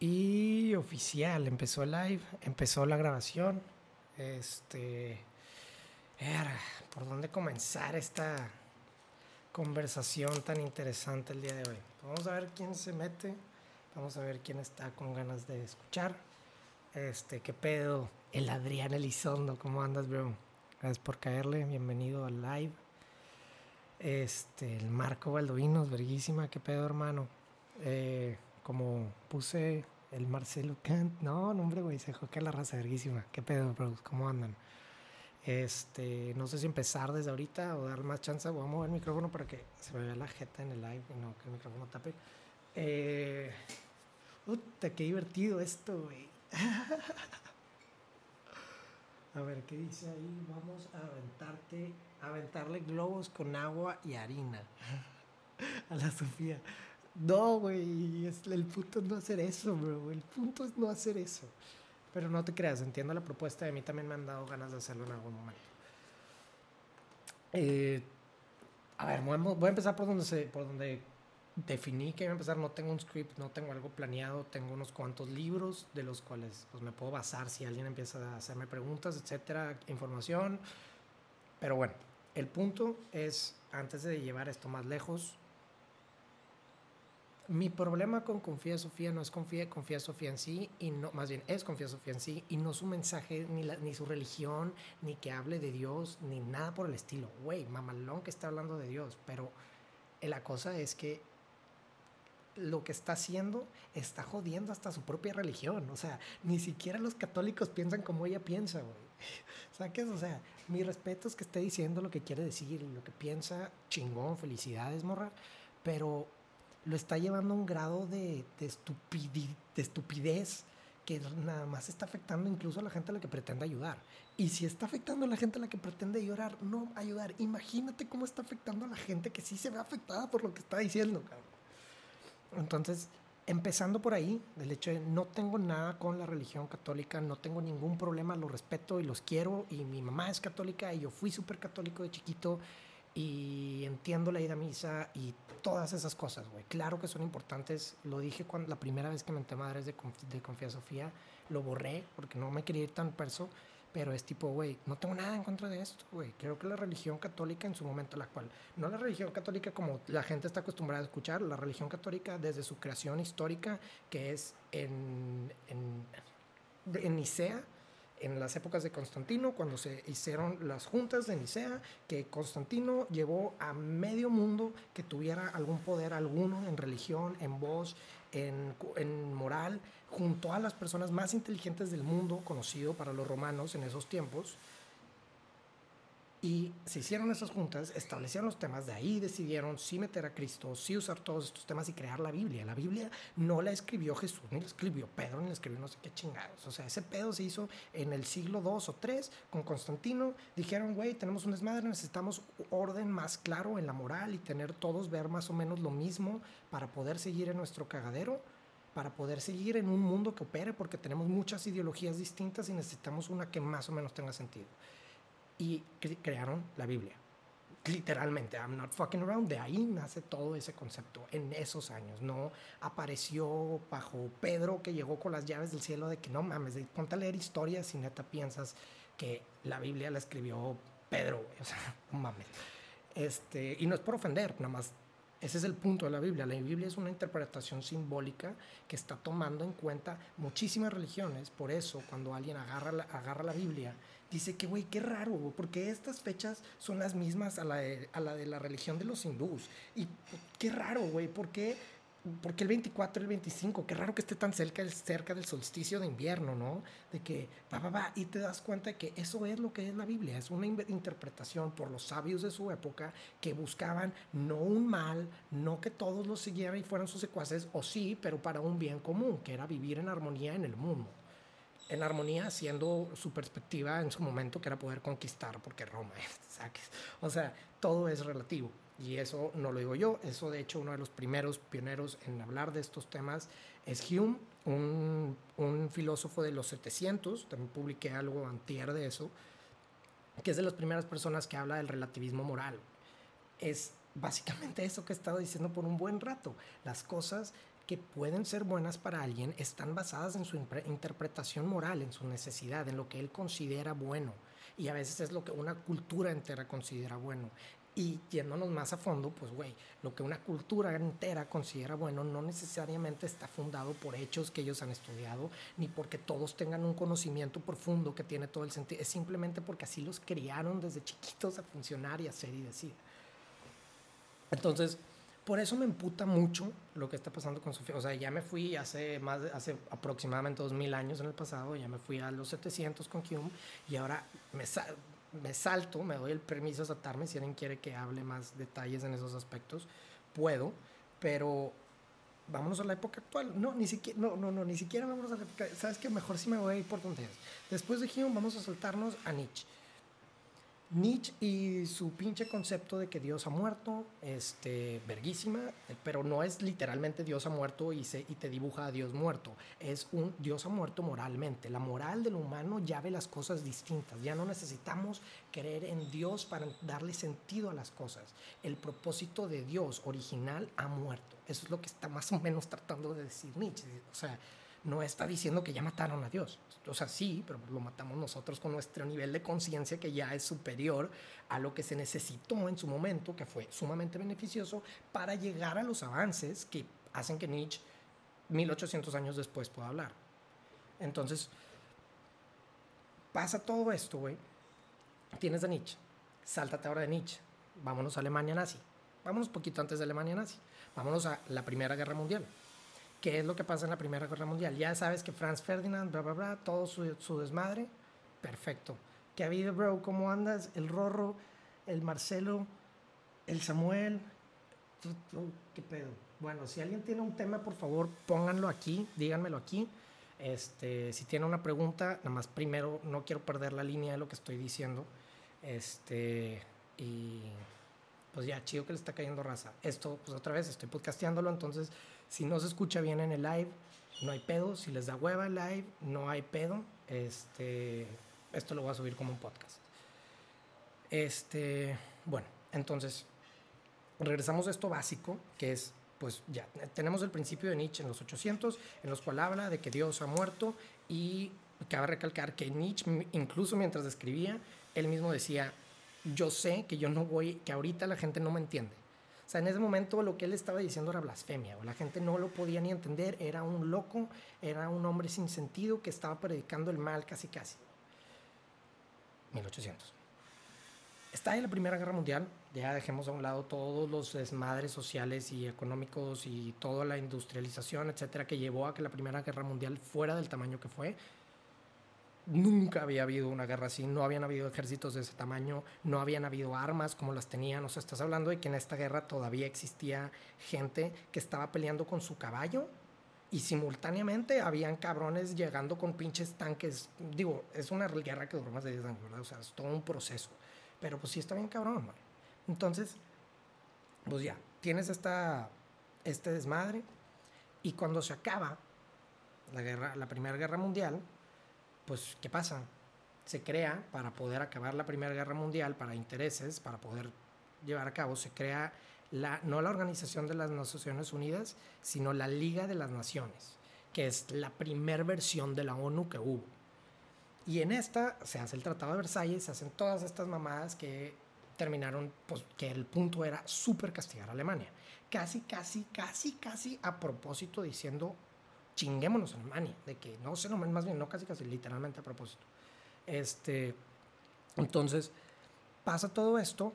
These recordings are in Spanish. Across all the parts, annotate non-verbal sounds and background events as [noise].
Y oficial, empezó el live, empezó la grabación. Este. Era, ¿por dónde comenzar esta conversación tan interesante el día de hoy? Vamos a ver quién se mete. Vamos a ver quién está con ganas de escuchar. Este, ¿qué pedo? El Adrián Elizondo, ¿cómo andas, bro? Gracias por caerle, bienvenido al live. Este, el Marco Baldovinos, verguísima, ¿qué pedo, hermano? Eh, como puse el Marcelo Kant, no, no, hombre, güey, se que la raza, verguísima. ¿Qué pedo, bro? ¿Cómo andan? Este, no sé si empezar desde ahorita o dar más chance. Voy a mover el micrófono para que se me vea la jeta en el live y no que el micrófono tape. Eh, qué divertido esto, güey. [laughs] A ver, ¿qué dice ahí? Vamos a aventarte, aventarle globos con agua y harina. [laughs] A la Sofía. No, güey, el punto es no hacer eso, bro. El punto es no hacer eso. Pero no te creas, entiendo la propuesta. De mí también me han dado ganas de hacerlo en algún momento. Eh, a ver, voy a empezar por donde, se, por donde definí que iba a empezar. No tengo un script, no tengo algo planeado. Tengo unos cuantos libros de los cuales pues, me puedo basar si alguien empieza a hacerme preguntas, etcétera, información. Pero bueno, el punto es, antes de llevar esto más lejos, mi problema con Confía Sofía no es confía, confía Sofía en sí, y no, más bien es Confía Sofía en sí, y no su mensaje, ni, su religión, ni que hable de Dios, ni nada por el estilo. Güey, mamalón que está hablando de Dios, pero la cosa es que lo que está haciendo está jodiendo hasta su propia religión. O sea, ni siquiera los católicos piensan como ella piensa, güey. [laughs] ¿Sabes? O sea, mi respeto es que esté diciendo lo que quiere decir lo que piensa, chingón, felicidades, morra. Pero lo está llevando a un grado de, de, de estupidez que nada más está afectando incluso a la gente a la que pretende ayudar. Y si está afectando a la gente a la que pretende ayudar, no ayudar, imagínate cómo está afectando a la gente que sí se ve afectada por lo que está diciendo. Entonces, empezando por ahí, del hecho de no tengo nada con la religión católica, no tengo ningún problema, lo respeto y los quiero, y mi mamá es católica y yo fui súper católico de chiquito y entiendo la ida a misa y todas esas cosas, güey. Claro que son importantes, lo dije cuando la primera vez que me entré madres de, de Confía Sofía, lo borré porque no me quería ir tan perso pero es tipo, güey, no tengo nada en contra de esto, güey. Creo que la religión católica en su momento, la cual, no la religión católica como la gente está acostumbrada a escuchar, la religión católica desde su creación histórica, que es en, en, en Nicea, en las épocas de Constantino, cuando se hicieron las juntas de Nicea, que Constantino llevó a medio mundo que tuviera algún poder alguno en religión, en voz, en, en moral, junto a las personas más inteligentes del mundo, conocido para los romanos en esos tiempos, y se hicieron esas juntas, establecieron los temas, de ahí decidieron sí meter a Cristo, sí usar todos estos temas y crear la Biblia. La Biblia no la escribió Jesús, ni la escribió Pedro, ni la escribió no sé qué chingados. O sea, ese pedo se hizo en el siglo II o III con Constantino. Dijeron, güey, tenemos un desmadre, necesitamos orden más claro en la moral y tener todos ver más o menos lo mismo para poder seguir en nuestro cagadero para poder seguir en un mundo que opere, porque tenemos muchas ideologías distintas y necesitamos una que más o menos tenga sentido y crearon la Biblia. Literalmente, I'm not fucking around. De ahí nace todo ese concepto en esos años. No apareció bajo Pedro que llegó con las llaves del cielo de que no mames, ponte a leer historias y neta piensas que la Biblia la escribió Pedro, [laughs] O sea, no mames. Este, y no es por ofender, nada más ese es el punto de la Biblia. La Biblia es una interpretación simbólica que está tomando en cuenta muchísimas religiones. Por eso, cuando alguien agarra la, agarra la Biblia, dice que, güey, qué raro, porque estas fechas son las mismas a la, de, a la de la religión de los hindús. Y qué raro, güey, ¿por qué el 24 y el 25, qué raro que esté tan cerca, cerca del solsticio de invierno, ¿no? De que va, va, va, y te das cuenta de que eso es lo que es la Biblia, es una interpretación por los sabios de su época que buscaban no un mal, no que todos los siguieran y fueran sus secuaces, o sí, pero para un bien común, que era vivir en armonía en el mundo. En armonía, siendo su perspectiva en su momento, que era poder conquistar, porque Roma, [laughs] ¿sabes? O sea, todo es relativo. Y eso no lo digo yo, eso de hecho uno de los primeros pioneros en hablar de estos temas es Hume, un, filósofo de los 700, también publiqué algo antier de eso, que es de las primeras personas que habla del relativismo moral. Es básicamente eso que he estado diciendo por un buen rato. Las cosas que pueden ser buenas para alguien están basadas en su interpretación moral, en su necesidad, en lo que él considera bueno. Y a veces es lo que una cultura entera considera bueno. Y yéndonos más a fondo, pues, güey, lo que una cultura entera considera bueno no necesariamente está fundado por hechos que ellos han estudiado, ni porque todos tengan un conocimiento profundo que tiene todo el sentido. Es simplemente porque así los criaron desde chiquitos a funcionar y hacer y decir. Entonces, por eso me emputa mucho lo que está pasando con Sofía. O sea, ya me fui hace, más hace aproximadamente 2000 años en el pasado, ya me fui a los 700 con Hume y ahora me, me salto, me doy el permiso de saltarme, si alguien quiere que hable más detalles en esos aspectos, puedo, pero vámonos a la época actual. No, ni siquiera, no, no, no, ni siquiera vámonos a la época, sabes que mejor si me voy a ir por es. Después de Hume vamos a saltarnos a Nietzsche. Nietzsche y su pinche concepto de que Dios ha muerto, este, verguísima, pero no es literalmente Dios ha muerto y, se, y te dibuja a Dios muerto, es un Dios ha muerto moralmente. La moral del humano ya ve las cosas distintas, ya no necesitamos creer en Dios para darle sentido a las cosas. El propósito de Dios original ha muerto. Eso es lo que está más o menos tratando de decir Nietzsche. O sea, no está diciendo que ya mataron a Dios. O sea, sí, pero lo matamos nosotros con nuestro nivel de conciencia que ya es superior a lo que se necesitó en su momento, que fue sumamente beneficioso para llegar a los avances que hacen que Nietzsche 1800 años después pueda hablar. Entonces, pasa todo esto, güey. Tienes a Nietzsche. Sáltate ahora de Nietzsche. Vámonos a Alemania nazi. Vámonos poquito antes de Alemania nazi. Vámonos a la Primera Guerra Mundial qué es lo que pasa en la Primera Guerra Mundial. Ya sabes que Franz Ferdinand, bla, bla, bla, todo su, su desmadre, perfecto. ¿Qué ha habido, bro? ¿Cómo andas? El Rorro, el Marcelo, el Samuel. ¿Qué pedo? Bueno, si alguien tiene un tema, por favor, pónganlo aquí, díganmelo aquí. Este, si tiene una pregunta, nada más primero no quiero perder la línea de lo que estoy diciendo. Este, y pues ya, chido que le está cayendo raza. Esto, pues otra vez, estoy podcasteándolo, entonces si no se escucha bien en el live, no hay pedo. Si les da hueva el live, no hay pedo. Este, esto lo voy a subir como un podcast. Este, bueno, entonces, regresamos a esto básico, que es, pues ya, tenemos el principio de Nietzsche en los 800, en los cuales habla de que Dios ha muerto y cabe recalcar que Nietzsche, incluso mientras escribía, él mismo decía, yo sé que yo no voy, que ahorita la gente no me entiende o sea, en ese momento lo que él estaba diciendo era blasfemia, o la gente no lo podía ni entender, era un loco, era un hombre sin sentido que estaba predicando el mal casi casi. 1800. Está en la Primera Guerra Mundial, ya dejemos a un lado todos los desmadres sociales y económicos y toda la industrialización, etcétera, que llevó a que la Primera Guerra Mundial fuera del tamaño que fue nunca había habido una guerra así, no habían habido ejércitos de ese tamaño, no habían habido armas como las tenían, o sea, estás hablando de que en esta guerra todavía existía gente que estaba peleando con su caballo y simultáneamente habían cabrones llegando con pinches tanques, digo, es una guerra que duró más de 10 años, ¿verdad? O sea, es todo un proceso, pero pues sí está bien cabrón, güey. Entonces, pues ya, tienes esta, este desmadre y cuando se acaba la guerra, la Primera Guerra Mundial, pues, ¿qué pasa? Se crea para poder acabar la Primera Guerra Mundial, para intereses, para poder llevar a cabo, se crea la, no la Organización de las Naciones Unidas, sino la Liga de las Naciones, que es la primer versión de la ONU que hubo. Y en esta se hace el Tratado de Versalles, se hacen todas estas mamadas que terminaron, pues que el punto era súper castigar a Alemania. Casi, casi, casi, casi a propósito diciendo chinguémonos a de que no sé, no, más bien, no casi casi, literalmente a propósito. Este, entonces, pasa todo esto,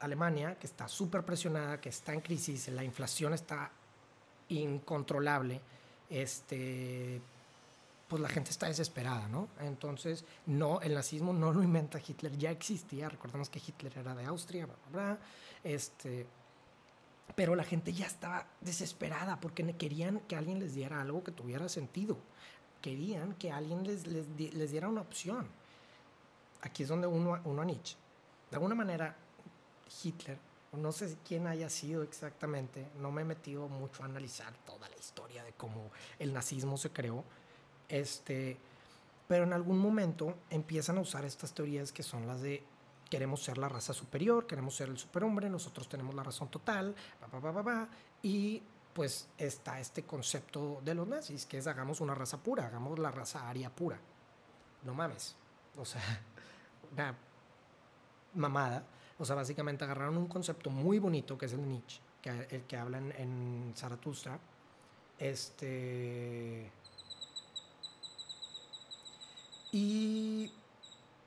Alemania, que está súper presionada, que está en crisis, la inflación está incontrolable, este, pues la gente está desesperada, ¿no? Entonces, no, el nazismo no lo inventa Hitler, ya existía, recordemos que Hitler era de Austria, bla, bla, bla, este, pero la gente ya estaba desesperada porque querían que alguien les diera algo que tuviera sentido. Querían que alguien les, les, diera una opción. Aquí es donde uno, uno a Nietzsche. De alguna manera, Hitler, no sé quién haya sido exactamente, no me he metido mucho a analizar toda la historia de cómo el nazismo se creó, este, pero en algún momento empiezan a usar estas teorías que son las de queremos ser la raza superior, queremos ser el superhombre, nosotros tenemos la razón total, y pues está este concepto de los nazis, que es hagamos una raza pura, hagamos la raza aria pura. No mames. O sea, [laughs] una mamada. O sea, básicamente agarraron un concepto muy bonito que es el Nietzsche, el que habla en, en Zaratustra. Este. Y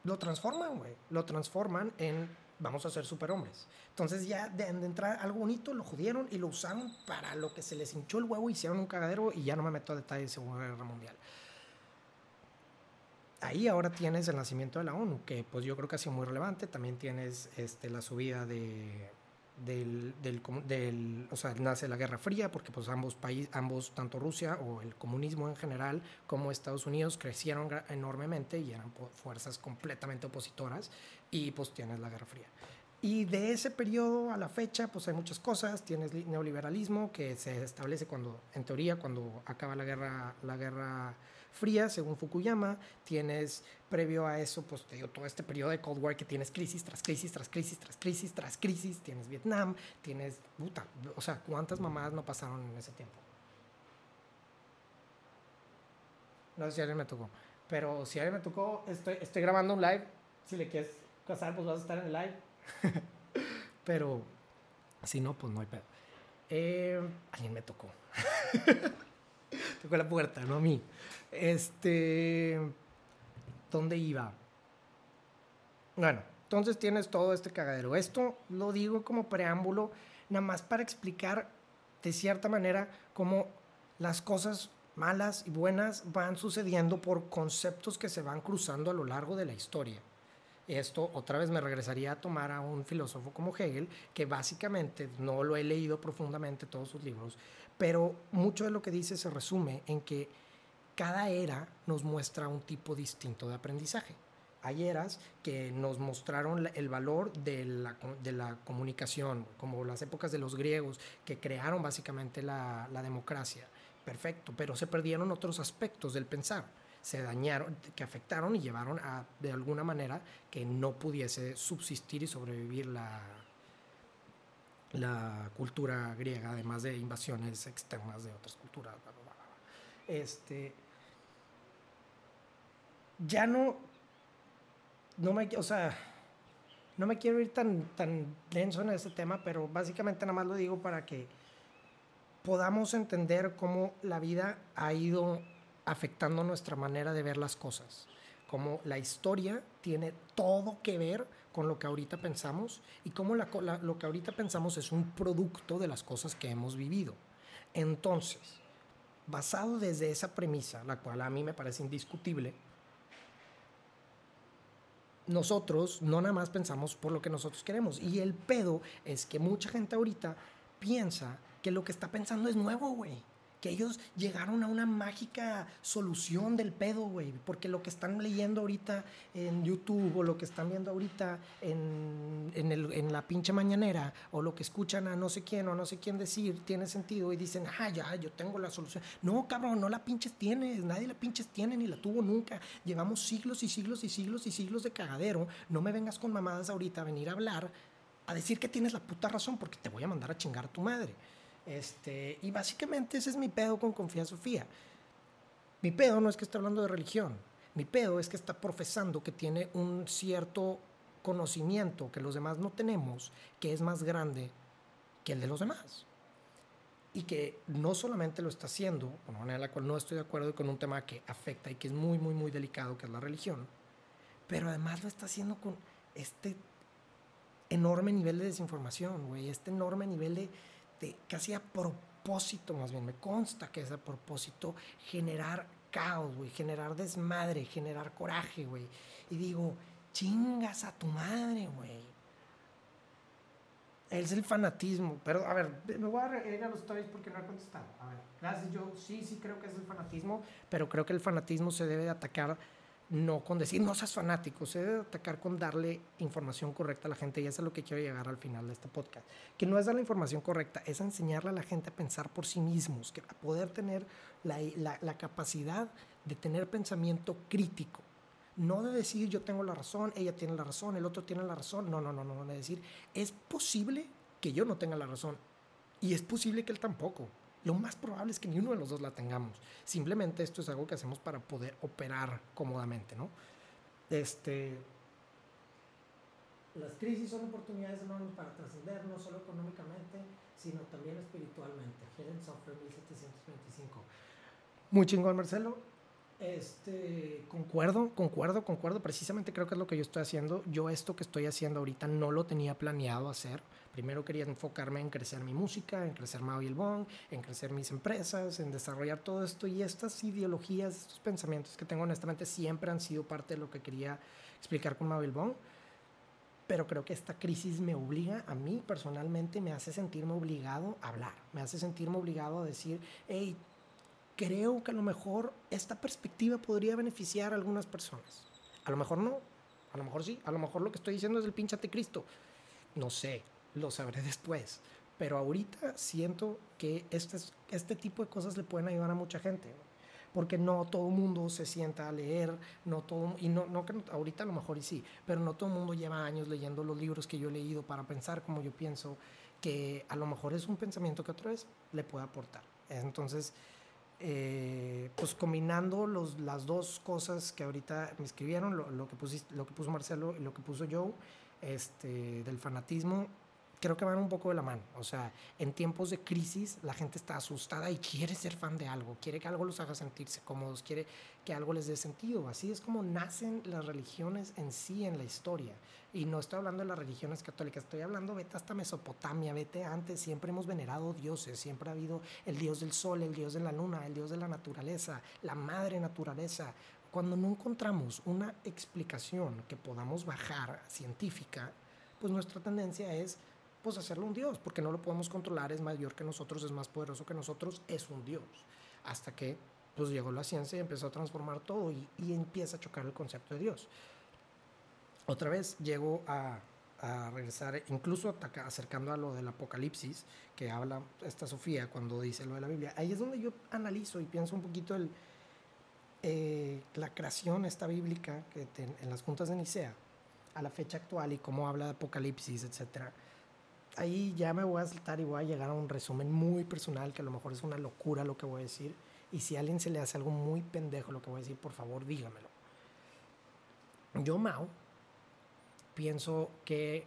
lo transforman, güey. Lo transforman en vamos a ser superhombres. Entonces ya de, entrar algo bonito lo jodieron y lo usaron para lo que se les hinchó el huevo, hicieron un cagadero y ya no me meto a detalles de Segunda Guerra Mundial. Ahí ahora tienes el nacimiento de la ONU, que pues yo creo que ha sido muy relevante. También tienes este, la subida de, del, del, o sea, nace la Guerra Fría, porque pues ambos países, ambos, tanto Rusia o el comunismo en general, como Estados Unidos, crecieron enormemente y eran fuerzas completamente opositoras, y pues tienes la Guerra Fría. Y de ese periodo a la fecha, pues hay muchas cosas. Tienes neoliberalismo que se establece cuando, en teoría, cuando acaba la guerra, la guerra fría, según Fukuyama. Tienes, previo a eso, pues te digo, todo este periodo de Cold War que tienes crisis tras crisis, tras crisis, tras crisis, tras crisis. Tienes Vietnam, tienes, puta, o sea, ¿cuántas mamadas no pasaron en ese tiempo? No sé si alguien me tocó. Pero si alguien me tocó, estoy, estoy grabando un live. Si le quieres casar, pues vas a estar en el live. [laughs] Pero si no, pues no hay pedo. Eh, alguien me tocó. [laughs] tocó la puerta, no a mí. Este. ¿Dónde iba? Bueno, entonces tienes todo este cagadero. Esto lo digo como preámbulo, nada más para explicar de cierta manera cómo las cosas malas y buenas van sucediendo por conceptos que se van cruzando a lo largo de la historia. Esto otra vez me regresaría a tomar a un filósofo como Hegel, que básicamente no lo he leído profundamente todos sus libros, pero mucho de lo que dice se resume en que cada era nos muestra un tipo distinto de aprendizaje. Hay eras que nos mostraron el valor de la, de la comunicación, como las épocas de los griegos, que crearon básicamente la, la democracia. Perfecto, pero se perdieron otros aspectos del pensar se dañaron, que afectaron y llevaron a, de alguna manera, que no pudiese subsistir y sobrevivir la, la cultura griega, además de invasiones externas de otras culturas. Este, ya no, no me, o sea, no me quiero ir tan, tan denso en este tema, pero básicamente nada más lo digo para que podamos entender cómo la vida ha ido afectando nuestra manera de ver las cosas. Como la historia tiene todo que ver con lo que ahorita pensamos y cómo lo que ahorita pensamos es un producto de las cosas que hemos vivido. Entonces, basado desde esa premisa, la cual a mí me parece indiscutible, nosotros no nada más pensamos por lo que nosotros queremos. Y el pedo es que mucha gente ahorita piensa que lo que está pensando es nuevo, güey que ellos llegaron a una mágica solución del pedo, güey, porque lo que están leyendo ahorita en YouTube o lo que están viendo ahorita en, en, el, en la pinche mañanera o lo que escuchan a no sé quién o no sé quién decir tiene sentido y dicen, ah, ya, yo tengo la solución. No, cabrón, no la pinches tienes, nadie la pinches tiene ni la tuvo nunca. Llevamos siglos y siglos y siglos y siglos de cagadero. No me vengas con mamadas ahorita a venir a hablar a decir que tienes la puta razón porque te voy a mandar a chingar a tu madre. Este, y básicamente ese es mi pedo con Confía Sofía. Mi pedo no es que esté hablando de religión. Mi pedo es que está profesando que tiene un cierto conocimiento que los demás no tenemos, que es más grande que el de los demás. Y que no solamente lo está haciendo, de una manera en la cual no estoy de acuerdo con un tema que afecta y que es muy, muy, muy delicado, que es la religión, pero además lo está haciendo con este enorme nivel de desinformación, güey, este enorme nivel de, casi a propósito, más bien, me consta que es a propósito generar caos, güey, generar desmadre, generar coraje, güey. Y digo, chingas a tu madre, güey. Es el fanatismo. Pero, a ver, me voy a ir a los stories porque no he contestado. A ver, gracias. Yo sí, sí creo que es el fanatismo, pero creo que el fanatismo se debe de atacar no con decir no seas fanático, se debe atacar con darle información correcta a la gente y eso es lo que quiero llegar al final de este podcast. Que no es dar la información correcta, es enseñarle a la gente a pensar por sí mismos, que a poder tener la, la, capacidad de tener pensamiento crítico. No de decir yo tengo la razón, ella tiene la razón, el otro tiene la razón. No, no, no, no, de decir es posible que yo no tenga la razón y es posible que él tampoco. Lo más probable es que ni uno de los dos la tengamos. Simplemente esto es algo que hacemos para poder operar cómodamente, ¿no? Este, las crisis son oportunidades enormes para trascender, no solo económicamente, sino también espiritualmente. Helen Software 1725. Muy chingón, Marcelo. Este, concuerdo, concuerdo, concuerdo. Precisamente creo que es lo que yo estoy haciendo. Yo esto que estoy haciendo ahorita no lo tenía planeado hacer. Primero quería enfocarme en crecer mi música, en crecer Mao y el Bong, en crecer mis empresas, en desarrollar todo esto. Y estas ideologías, estos pensamientos que tengo honestamente siempre han sido parte de lo que quería explicar con Mao y el Bong pero creo que esta crisis me obliga, a mí personalmente, me hace sentirme obligado a hablar, me hace sentirme obligado a decir, hey, creo que a lo mejor esta perspectiva podría beneficiar a algunas personas. A lo mejor no, a lo mejor sí, a lo mejor lo que estoy diciendo es el pinche Cristo. No sé, lo sabré después. Pero ahorita siento que este, este tipo de cosas le pueden ayudar a mucha gente porque no todo el mundo se sienta a leer, no todo, y no, no ahorita a lo mejor y sí, pero no todo el mundo lleva años leyendo los libros que yo he leído para pensar como yo pienso, que a lo mejor es un pensamiento que otra vez le puede aportar. Entonces, eh, pues combinando los, las dos cosas que ahorita me escribieron, lo, lo, que, lo que puso Marcelo y lo que puso Joe, este, del fanatismo, creo que van un poco de la mano. O sea, en tiempos de crisis la gente está asustada y quiere ser fan de algo, quiere que algo los haga sentirse cómodos, quiere que algo les dé sentido. Así es como nacen las religiones en sí en la historia. Y no estoy hablando de las religiones católicas, estoy hablando, vete hasta Mesopotamia, vete antes, siempre hemos venerado dioses, siempre ha habido el dios del sol, el dios de la luna, el dios de la naturaleza, la madre naturaleza. Cuando no encontramos una explicación que podamos bajar científica, pues nuestra tendencia es pues hacerlo un Dios, porque no lo podemos controlar, es mayor que nosotros, es más poderoso que nosotros, es un Dios. Hasta que pues llegó la ciencia y empezó a transformar todo y, empieza a chocar el concepto de Dios. Otra vez llego a, regresar, incluso acercando a lo del Apocalipsis, que habla esta Sofía cuando dice lo de la Biblia. Ahí es donde yo analizo y pienso un poquito el, eh, la creación esta bíblica que en las juntas de Nicea a la fecha actual y cómo habla de Apocalipsis, etcétera ahí ya me voy a saltar y voy a llegar a un resumen muy personal que a lo mejor es una locura lo que voy a decir. Y si a alguien se le hace algo muy pendejo lo que voy a decir, por favor dígamelo. Yo, Mao, pienso que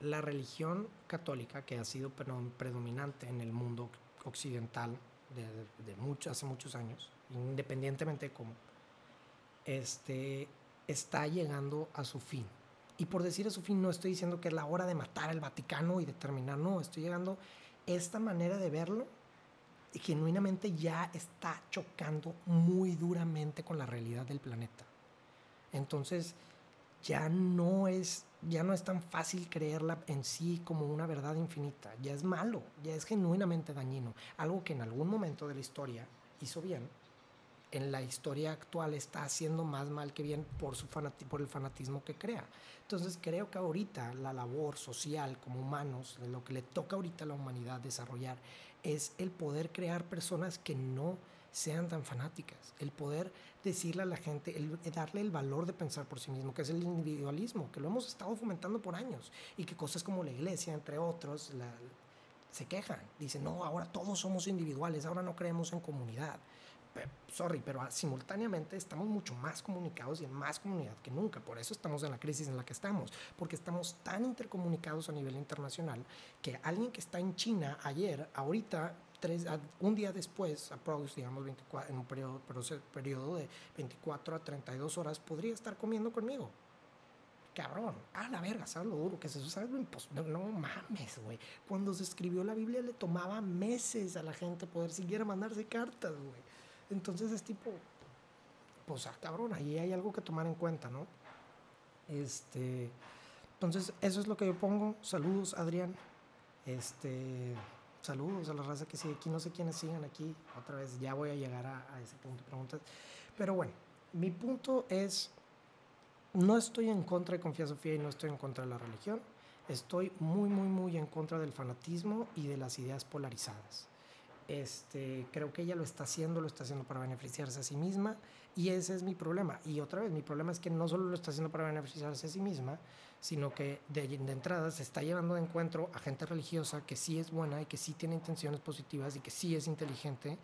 la religión católica, que ha sido predominante en el mundo occidental de, hace muchos años, independientemente de cómo, este, está llegando a su fin y por decir a su fin, no estoy diciendo que es la hora de matar al Vaticano y de terminar, no, estoy llegando esta manera de verlo genuinamente ya está chocando muy duramente con la realidad del planeta. Entonces, ya no es ya no es tan fácil creerla en sí como una verdad infinita, ya es malo, ya es genuinamente dañino, algo que en algún momento de la historia hizo bien en la historia actual está haciendo más mal que bien por, su por el fanatismo que crea. Entonces creo que ahorita la labor social como humanos, lo que le toca ahorita a la humanidad desarrollar, es el poder crear personas que no sean tan fanáticas, el poder decirle a la gente, el, darle el valor de pensar por sí mismo, que es el individualismo, que lo hemos estado fomentando por años y que cosas como la iglesia, entre otros, se quejan, dicen, no, ahora todos somos individuales, ahora no creemos en comunidad sorry, pero simultáneamente estamos mucho más comunicados y en más comunidad que nunca. Por eso estamos en la crisis en la que estamos, porque estamos tan intercomunicados a nivel internacional que alguien que está en China ayer, ahorita, tres, un día después, digamos 24, en un periodo, periodo de 24 a 32 horas, podría estar comiendo conmigo cabrón, a la verga, ¿sabes lo duro que es eso? ¿Sabes lo imposible? No, mames, güey. Cuando se escribió la Biblia le tomaba meses a la gente poder siquiera mandarse cartas, güey. Entonces es tipo, pues, ah, cabrón, ahí hay algo que tomar en cuenta, ¿no? Este, entonces, eso es lo que yo pongo. Saludos, Adrián. Este, saludos a la raza que sigue aquí. No sé quiénes sigan aquí. Otra vez, ya voy a llegar a, a ese punto de preguntas. Pero bueno, mi punto es, no estoy en contra de Confía Sofía y no estoy en contra de la religión. Estoy muy, muy, muy en contra del fanatismo y de las ideas polarizadas. Este, creo que ella lo está haciendo, lo está haciendo para beneficiarse a sí misma y ese es mi problema. Y otra vez, mi problema es que no solo lo está haciendo para beneficiarse a sí misma, sino que de, entrada se está llevando de encuentro a gente religiosa que sí es buena y que sí tiene intenciones positivas y que sí es inteligente,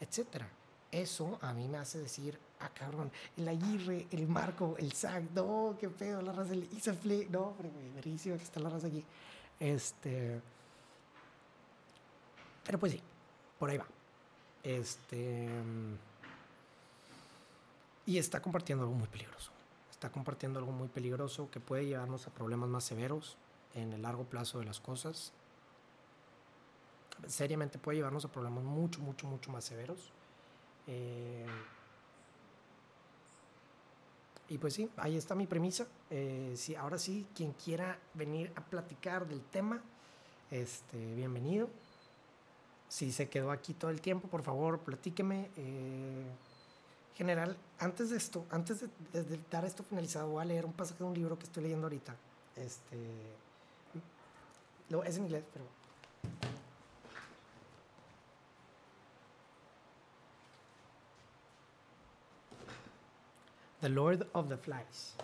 etcétera. Eso a mí me hace decir, ah, cabrón, el Aguirre, el Marco, el Zac, no, qué pedo, la raza, el Isafle, no, hombre, verísimo que está la raza aquí. Este. Pero pues sí, por ahí va. Este. Y está compartiendo algo muy peligroso. Está compartiendo algo muy peligroso que puede llevarnos a problemas más severos en el largo plazo de las cosas. Seriamente puede llevarnos a problemas mucho, mucho, mucho más severos. Eh, y pues sí, ahí está mi premisa. Eh, ahora sí, quien quiera venir a platicar del tema, este, bienvenido. Si se quedó aquí todo el tiempo, por favor, platíqueme. Eh, general, antes de esto, antes de, dar esto finalizado, voy a leer un pasaje de un libro que estoy leyendo ahorita. Este, es en inglés, pero The Lord of the Flies.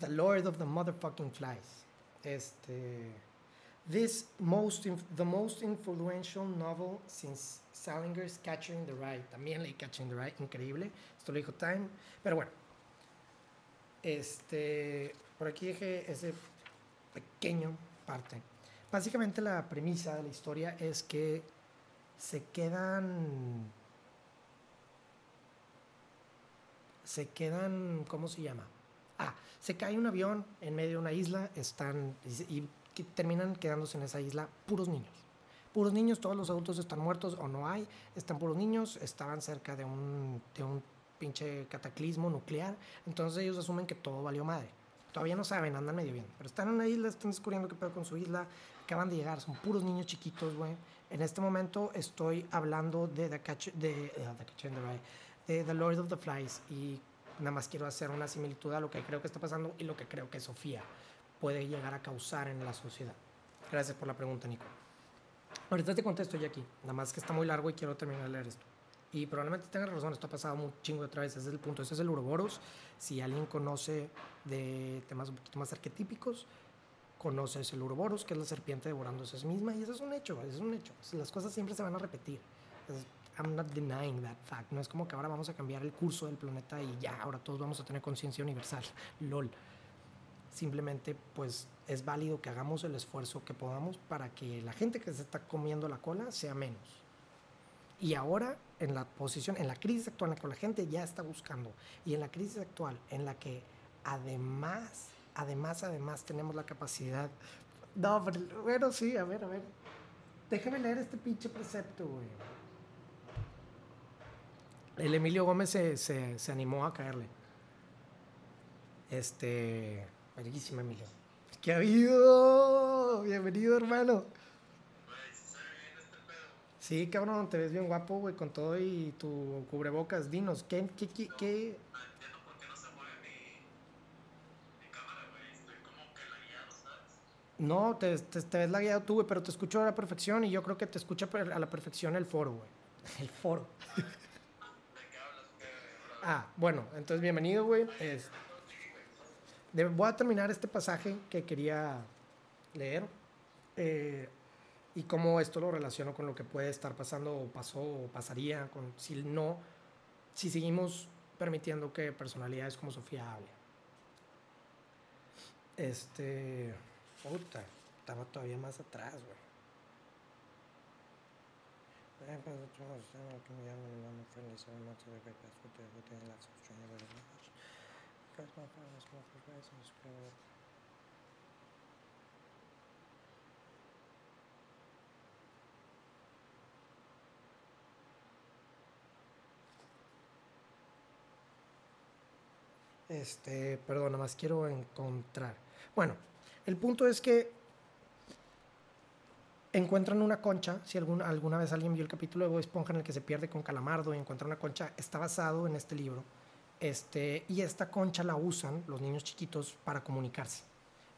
The Lord of the motherfucking flies. Este, this most the most influential novel since Salinger's Catching the Rye. También leí Catching the Rye, increíble. Esto lo dijo Time. Pero bueno, este, por aquí dejé ese pequeño parte. Básicamente la premisa de la historia es que se quedan se quedan, ¿cómo se llama? Ah, se cae un avión en medio de una isla, están y, terminan quedándose en esa isla puros niños. Puros niños, todos los adultos están muertos o no hay, están puros niños, estaban cerca de un, de un pinche cataclismo nuclear, entonces ellos asumen que todo valió madre. Todavía no saben, andan medio bien, pero están en una isla, están descubriendo qué pedo con su isla, acaban de llegar, son puros niños chiquitos, güey. En este momento estoy hablando de The Catch, de, uh, the Catch the The Lord of the Flies y nada más quiero hacer una similitud a lo que creo que está pasando y lo que creo que Sofía puede llegar a causar en la sociedad. Gracias por la pregunta, Nico. Ahorita te contesto ya aquí, nada más que está muy largo y quiero terminar de leer esto. Y probablemente tengas razón, esto ha pasado un chingo de otra vez, ese es el punto. Ese es el Uroboros. Si alguien conoce de temas un poquito más arquetípicos, conoces el Uroboros, que es la serpiente devorándose a sí misma, y eso es un hecho, es un hecho. Las cosas siempre se van a repetir. I'm not denying that fact. No es como que ahora vamos a cambiar el curso del planeta y ya, ahora todos vamos a tener conciencia universal. [laughs] LOL. Simplemente, pues, es válido que hagamos el esfuerzo que podamos para que la gente que se está comiendo la cola sea menos. Y ahora, en la posición, en la crisis actual en la que la gente ya está buscando, y en la crisis actual en la que además, además, además tenemos la capacidad. No, pero, bueno, sí, a ver, a ver. Déjame leer este pinche precepto, güey el Emilio Gómez se, se, se, animó a caerle. Este. Verguísima, Emilio. ¿Qué ha habido? Bienvenido, hermano. Sí, cabrón, te ves bien guapo, güey, con todo y tu cubrebocas. Dinos, ¿qué, qué, qué, qué? No, te, te, te ves lagueado tú, güey, pero te escucho a la perfección y yo creo que te escucha a la perfección el foro, güey. [laughs] El foro. Ah, bueno, entonces bienvenido, güey. Voy a terminar este pasaje que quería leer eh, y cómo esto lo relaciono con lo que puede estar pasando o pasó o pasaría con, si no, si seguimos permitiendo que personalidades como Sofía hable. Este, puta, estaba todavía más atrás, güey. Este, perdón, nada más quiero encontrar. Bueno, el punto es que encuentran una concha, si alguna, alguna vez alguien vio el capítulo de Bob Esponja en el que se pierde con Calamardo y encuentra una concha, está basado en este libro. Este, y esta concha la usan los niños chiquitos para comunicarse.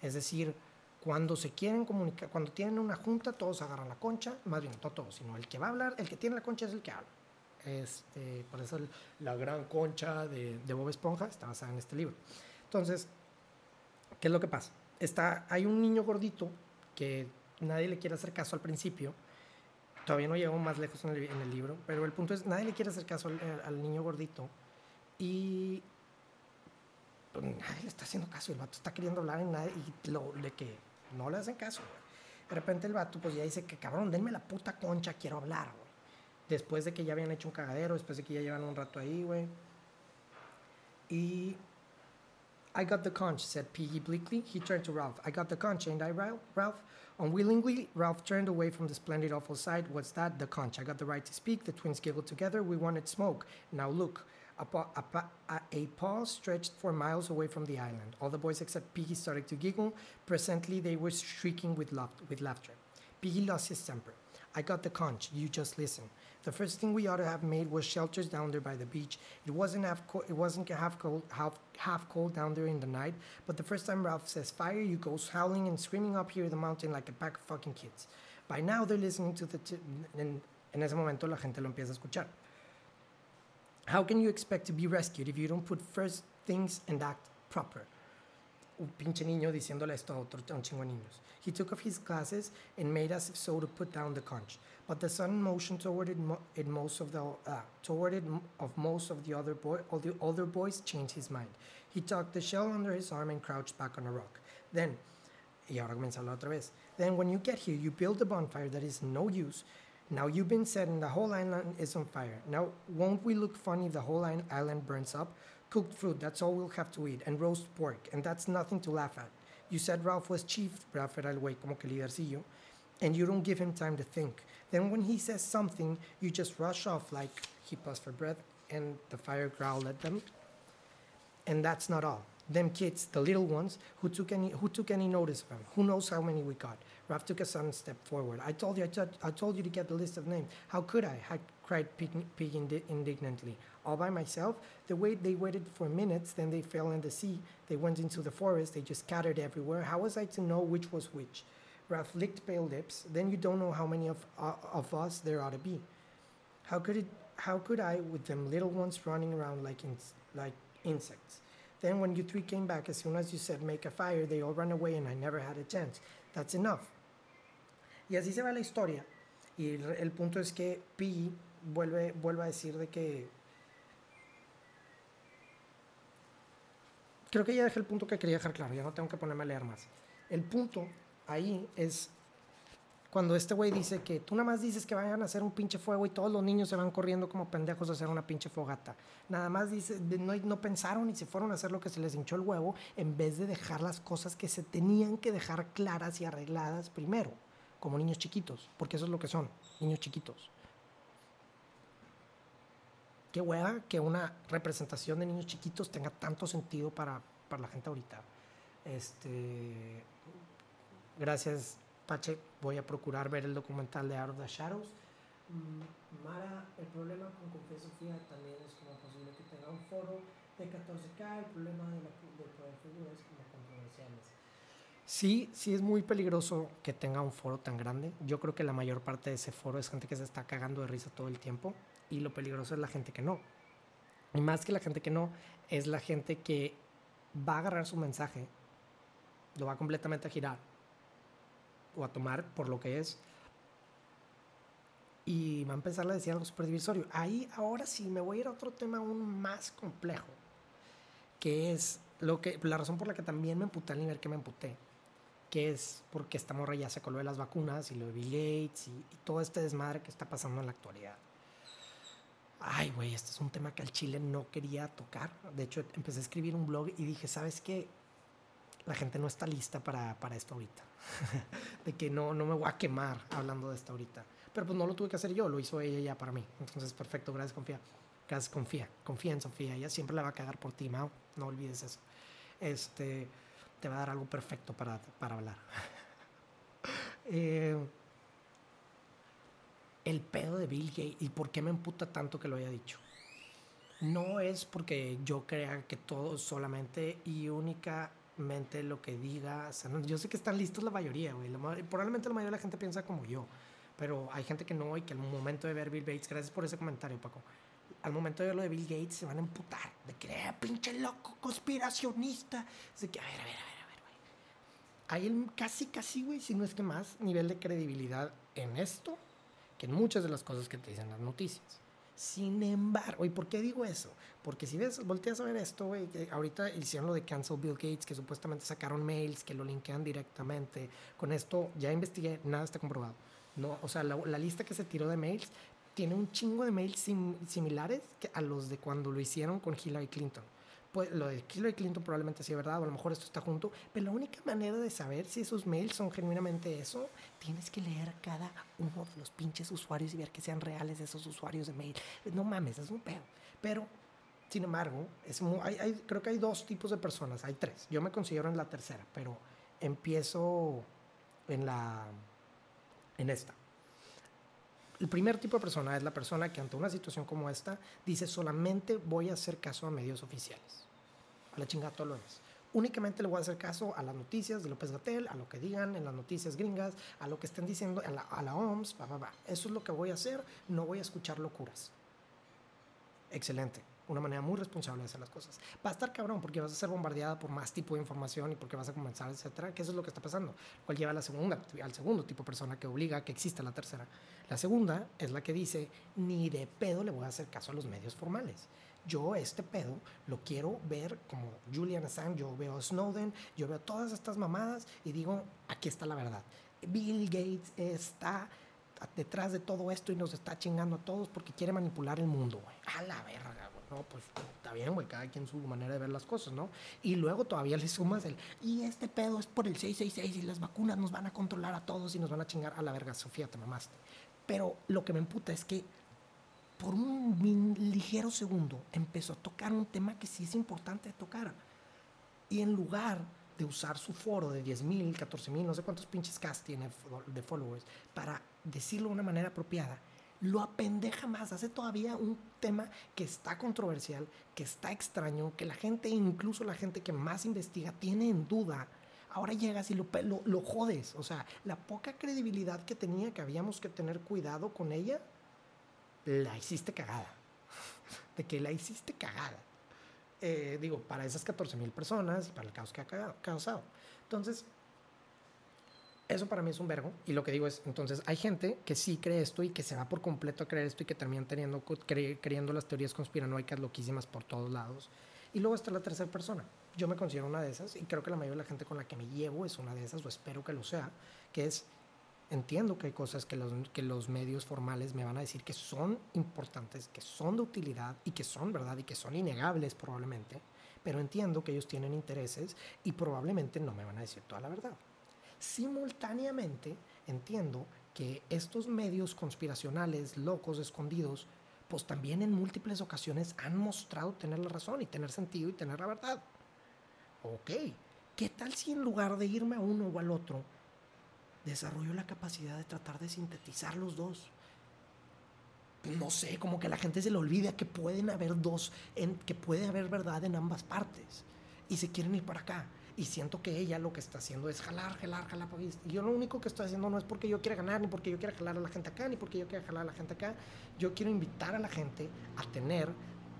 Es decir, Cuando se quieren comunicar, cuando tienen una junta, todos agarran la concha, más bien no todos, sino el que va a hablar, el que tiene la concha es el que habla. Este, por eso la gran concha de, de, Bob Esponja está basada en este libro. Entonces, ¿qué es lo que pasa? Está, hay un niño gordito que nadie le quiere hacer caso al principio. Todavía no llegamos más lejos en el, libro, pero el punto es, nadie le quiere hacer caso al niño gordito. Y pues, nadie le está haciendo caso. El vato está queriendo hablar en nadie y lo de que no le hacen caso. De repente el vato pues ya dice que cabrón, denme la puta concha, quiero hablar, güey. Después de que ya habían hecho un cagadero, después de que ya llevan un rato ahí, güey. Y I got the conch, said Piggy bleakly. He turned to Ralph. I got the conch, ain't I, Ralph? Unwillingly, Ralph turned away from the splendid, awful sight. What's that? The conch. I got the right to speak. The twins giggled together. We wanted smoke. Now look. A, a, a, paw stretched for miles away from the island. All the boys except Piggy started to giggle. Presently, they were shrieking with, laugh, with laughter. Piggy lost his temper. I got the conch. You just listen. The first thing we ought to have made was shelters down there by the beach. It wasn't half co- it wasn't half cold half half cold down there in the night. But the first time Ralph says fire, you go howling and screaming up here in the mountain like a pack of fucking kids. By now they're listening to the t- en, en ese momento la gente lo empieza a escuchar. How can you expect to be rescued if you don't put first things and act proper? Un pinche niño diciéndole esto a otro a un chingo niños. He took off his glasses and made if so to put down the conch. But the sudden motioned toward it, mo- it most of the uh, toward it of most of the other boy, all the other boys changed his mind. He tucked the shell under his arm and crouched back on a rock. Then, y ahora comienza a otra vez. Then, when you get here, you build a bonfire that is no use. Now you've been set and the whole island is on fire. Now, won't we look funny if the whole island burns up? Cooked fruit, that's all we'll have to eat, and roast pork, and that's nothing to laugh at. You said Ralph was chief, Ralph era el güey como que lidercillo, and you don't give him time to think. Then when he says something, you just rush off like he paused for breath, and the fire growled at them. And that's not all. Them kids, the little ones, who took any who took any notice of him? Who knows how many we got? Ralph took a sudden step forward. I told you, I, t- I told you to get the list of names. How could I? I cried Pig, Pig indi- indignantly. All by myself? The wait, they waited for minutes, then they fell in the sea. They went into the forest, they just scattered everywhere. How was I to know which was which? Ralph licked pale lips. Then you don't know how many of, uh, of us there ought to be. How could it? How could I, with them little ones running around like in, like insects? Then when you three came back, as soon as you said make a fire, they all ran away and I never had a chance. That's enough. Y así se va la historia. Y el, el punto es que Pi vuelve, vuelve a decir de que... Creo que ya dejé el punto que quería dejar claro, ya no tengo que ponerme a leer más. El punto ahí es cuando este güey dice que tú nada más dices que vayan a hacer un pinche fuego y todos los niños se van corriendo como pendejos a hacer una pinche fogata. Nada más dice, no, pensaron y se fueron a hacer lo que se les hinchó el huevo en vez de dejar las cosas que se tenían que dejar claras y arregladas primero como niños chiquitos, porque eso es lo que son, niños chiquitos. Qué hueva que una representación de niños chiquitos tenga tanto sentido para, para la gente ahorita. Este, gracias, Pache. Voy a procurar ver el documental de Out of the Shadows. Mm, Mara, el problema con Confía Sofía también es como posible que tenga un foro de 14K. El problema de la, del poder figura es como controversiales. Sí, sí es muy peligroso que tenga un foro tan grande. Yo creo que la mayor parte de ese foro es gente que se está cagando de risa todo el tiempo y lo peligroso es la gente que no. Y más que la gente que no, es la gente que va a agarrar su mensaje, lo va completamente a girar o a tomar por lo que es y va a empezar a decir algo súper divisorio. Ahí ahora sí me voy a ir a otro tema aún más complejo, que es lo que, la razón por la que también me emputé al nivel que me emputé que es porque esta morra ya se coló de las vacunas y lo de Bill Gates y, y todo este desmadre que está pasando en la actualidad. Ay, güey, este es un tema que al Chile no quería tocar. De hecho, empecé a escribir un blog y dije, ¿sabes qué? La gente no está lista para, para esto ahorita. [laughs] de que no, no me voy a quemar hablando de esto ahorita. Pero pues no lo tuve que hacer yo, lo hizo ella ya para mí. Entonces, perfecto, gracias, confía. Gracias, confía. Confía en Sofía. Ella siempre la va a cagar por ti, Mao. No olvides eso. Este te va a dar algo perfecto para, para hablar. [laughs] eh, el pedo de Bill Gates y por qué me emputa tanto que lo haya dicho. No es porque yo crea que todo solamente y únicamente mente lo que diga. yo sé que están listos la mayoría, güey. probablemente la mayoría de la gente piensa como yo. Pero hay gente que no y que al momento de ver Bill Gates, gracias por ese comentario, Paco. Al momento de ver lo de Bill Gates se van a emputar. De que, eh, pinche loco, conspiracionista. De que, a ver, a ver, a ver, a ver, güey. Hay el, casi, casi, güey, si no es que más, nivel de credibilidad en esto que en muchas de las cosas que te dicen las noticias. Sin embargo, ¿y por qué digo eso? Porque si ves, volteas a ver esto, güey, ahorita hicieron lo de Cancel Bill Gates, que supuestamente sacaron mails que lo linkean directamente. Con esto ya investigué, nada está comprobado. No, o sea, la, lista que se tiró de mails tiene un chingo de mails similares que a los de cuando lo hicieron con Hillary Clinton pues lo de Hillary Clinton probablemente sea verdad, o a lo mejor esto está junto, pero la única manera de saber si esos mails son genuinamente eso, tienes que leer cada uno de los pinches usuarios y ver que sean reales esos usuarios de mail. No mames, es un pedo. Pero, sin embargo, es hay, creo que hay dos tipos de personas, hay tres. Yo me considero en la tercera, pero empiezo en la en esta. El primer tipo de persona es la persona que ante una situación como esta dice solamente voy a hacer caso a medios oficiales. A la chingada todo demás. Únicamente le voy a hacer caso a las noticias de López Gatel, a lo que digan en las noticias gringas, a lo que estén diciendo a la, a la OMS, Eso es lo que voy a hacer, no voy a escuchar locuras. Excelente una manera muy responsable de hacer las cosas. Va a estar cabrón porque vas a ser bombardeada por más tipo de información y porque vas a comenzar, etcétera, que eso es lo que está pasando. Cual lleva a la segunda, al segundo tipo de persona que obliga a que exista la tercera. La segunda es la que dice, ni de pedo le voy a hacer caso a los medios formales. Yo este pedo lo quiero ver como Julian Assange, yo veo Snowden, yo veo todas estas mamadas y digo, aquí está la verdad. Bill Gates está detrás de todo esto y nos está chingando a todos porque quiere manipular el mundo, A la verga, no, pues está bien, güey, cada quien su manera de ver las cosas, ¿no? Y luego todavía le sumas el, y este pedo es por el 666 y las vacunas nos van a controlar a todos y nos van a chingar a la verga, Sofía, te mamaste. Pero lo que me emputa es que por un ligero segundo empezó a tocar un tema que sí es importante tocar. Y en lugar de usar su foro de 10 mil, 14 mil, no sé cuántos pinches cast tiene de followers, para decirlo de una manera apropiada, lo apendeja más, hace todavía un tema que está controversial, que está extraño, que la gente, incluso la gente que más investiga, tiene en duda. Ahora llegas y lo, lo, jodes. O sea, la poca credibilidad que tenía, que habíamos que tener cuidado con ella, la hiciste cagada. [laughs] De que la hiciste cagada. Eh, digo, para esas 14 mil personas y para el caos que ha causado. Entonces, eso para mí es un vergo. Y lo que digo es, entonces, hay gente que sí cree esto y que se va por completo a creer esto y que terminan teniendo, creyendo las teorías conspiranoicas loquísimas por todos lados. Y luego está la tercera persona. Yo me considero una de esas y creo que la mayoría de la gente con la que me llevo es una de esas, o espero que lo sea, que es, entiendo que hay cosas que los, que los medios formales me van a decir que son importantes, que son de utilidad y que son verdad y que son innegables probablemente, pero entiendo que ellos tienen intereses y probablemente no me van a decir toda la verdad. Simultáneamente, entiendo que estos medios conspiracionales, locos, escondidos, pues también en múltiples ocasiones han mostrado tener la razón y tener sentido y tener la verdad. Ok, ¿qué tal si en lugar de irme a uno o al otro, desarrollo la capacidad de tratar de sintetizar los dos? No sé, como que la gente se le olvida que pueden haber dos, en, que puede haber verdad en ambas partes y se quieren ir para acá y siento que ella lo que está haciendo es jalar, jalar, jalar. Y yo lo único que estoy haciendo no es porque yo quiera ganar, ni porque yo quiera jalar a la gente acá, ni porque yo quiera jalar a la gente acá. Yo quiero invitar a la gente a tener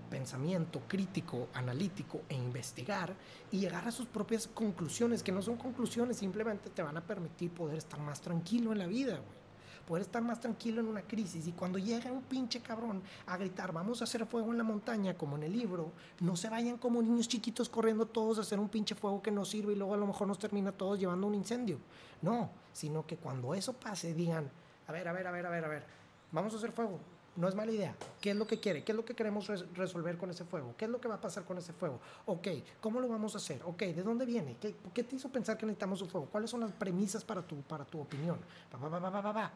pensamiento crítico, analítico e investigar y llegar a sus propias conclusiones, que no son conclusiones, simplemente te van a permitir poder estar más tranquilo en la vida, güey poder estar más tranquilo en una crisis. Y cuando llega un pinche cabrón a gritar, vamos a hacer fuego en la montaña, como en el libro, no se vayan como niños chiquitos corriendo todos a hacer un pinche fuego que no sirve y luego a lo mejor nos termina todos llevando un incendio. No, sino que cuando eso pase digan, a ver, a ver, a ver, a ver, a ver, vamos a hacer fuego. No es mala idea. ¿Qué es lo que quiere? ¿Qué es lo que queremos resolver con ese fuego? ¿Qué es lo que va a pasar con ese fuego? Ok, ¿cómo lo vamos a hacer? Ok, ¿de dónde viene? ¿Qué, ¿qué te hizo pensar que necesitamos un fuego? ¿Cuáles son las premisas para tu, para tu opinión? Va, va, va, va, va, va.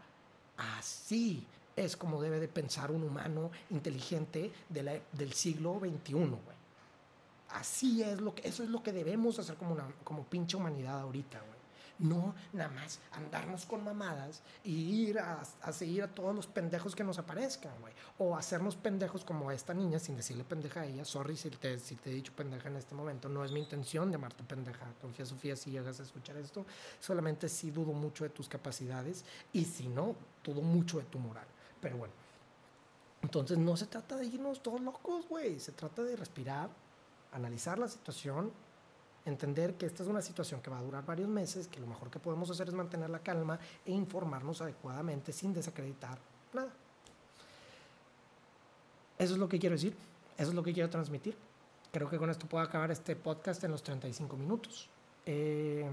Así es como debe de pensar un humano inteligente del siglo XXI, güey. Así es lo que, eso es lo que debemos hacer como una, como pinche humanidad ahorita, güey. No nada más andarnos con mamadas y ir a, seguir a todos los pendejos que nos aparezcan, güey. O hacernos pendejos como esta niña sin decirle pendeja a ella. Sorry si te, si te he dicho pendeja en este momento. No es mi intención llamarte pendeja. Confía, Sofía, si llegas a escuchar esto. Solamente si dudo mucho de tus capacidades y si no, dudo mucho de tu moral. Pero bueno. Entonces no se trata de irnos todos locos, güey. Se trata de respirar, analizar la situación, entender que esta es una situación que va a durar varios meses, que lo mejor que podemos hacer es mantener la calma e informarnos adecuadamente sin desacreditar nada. Eso es lo que quiero decir, eso es lo que quiero transmitir. Creo que con esto puedo acabar este podcast en los 35 minutos. Eh,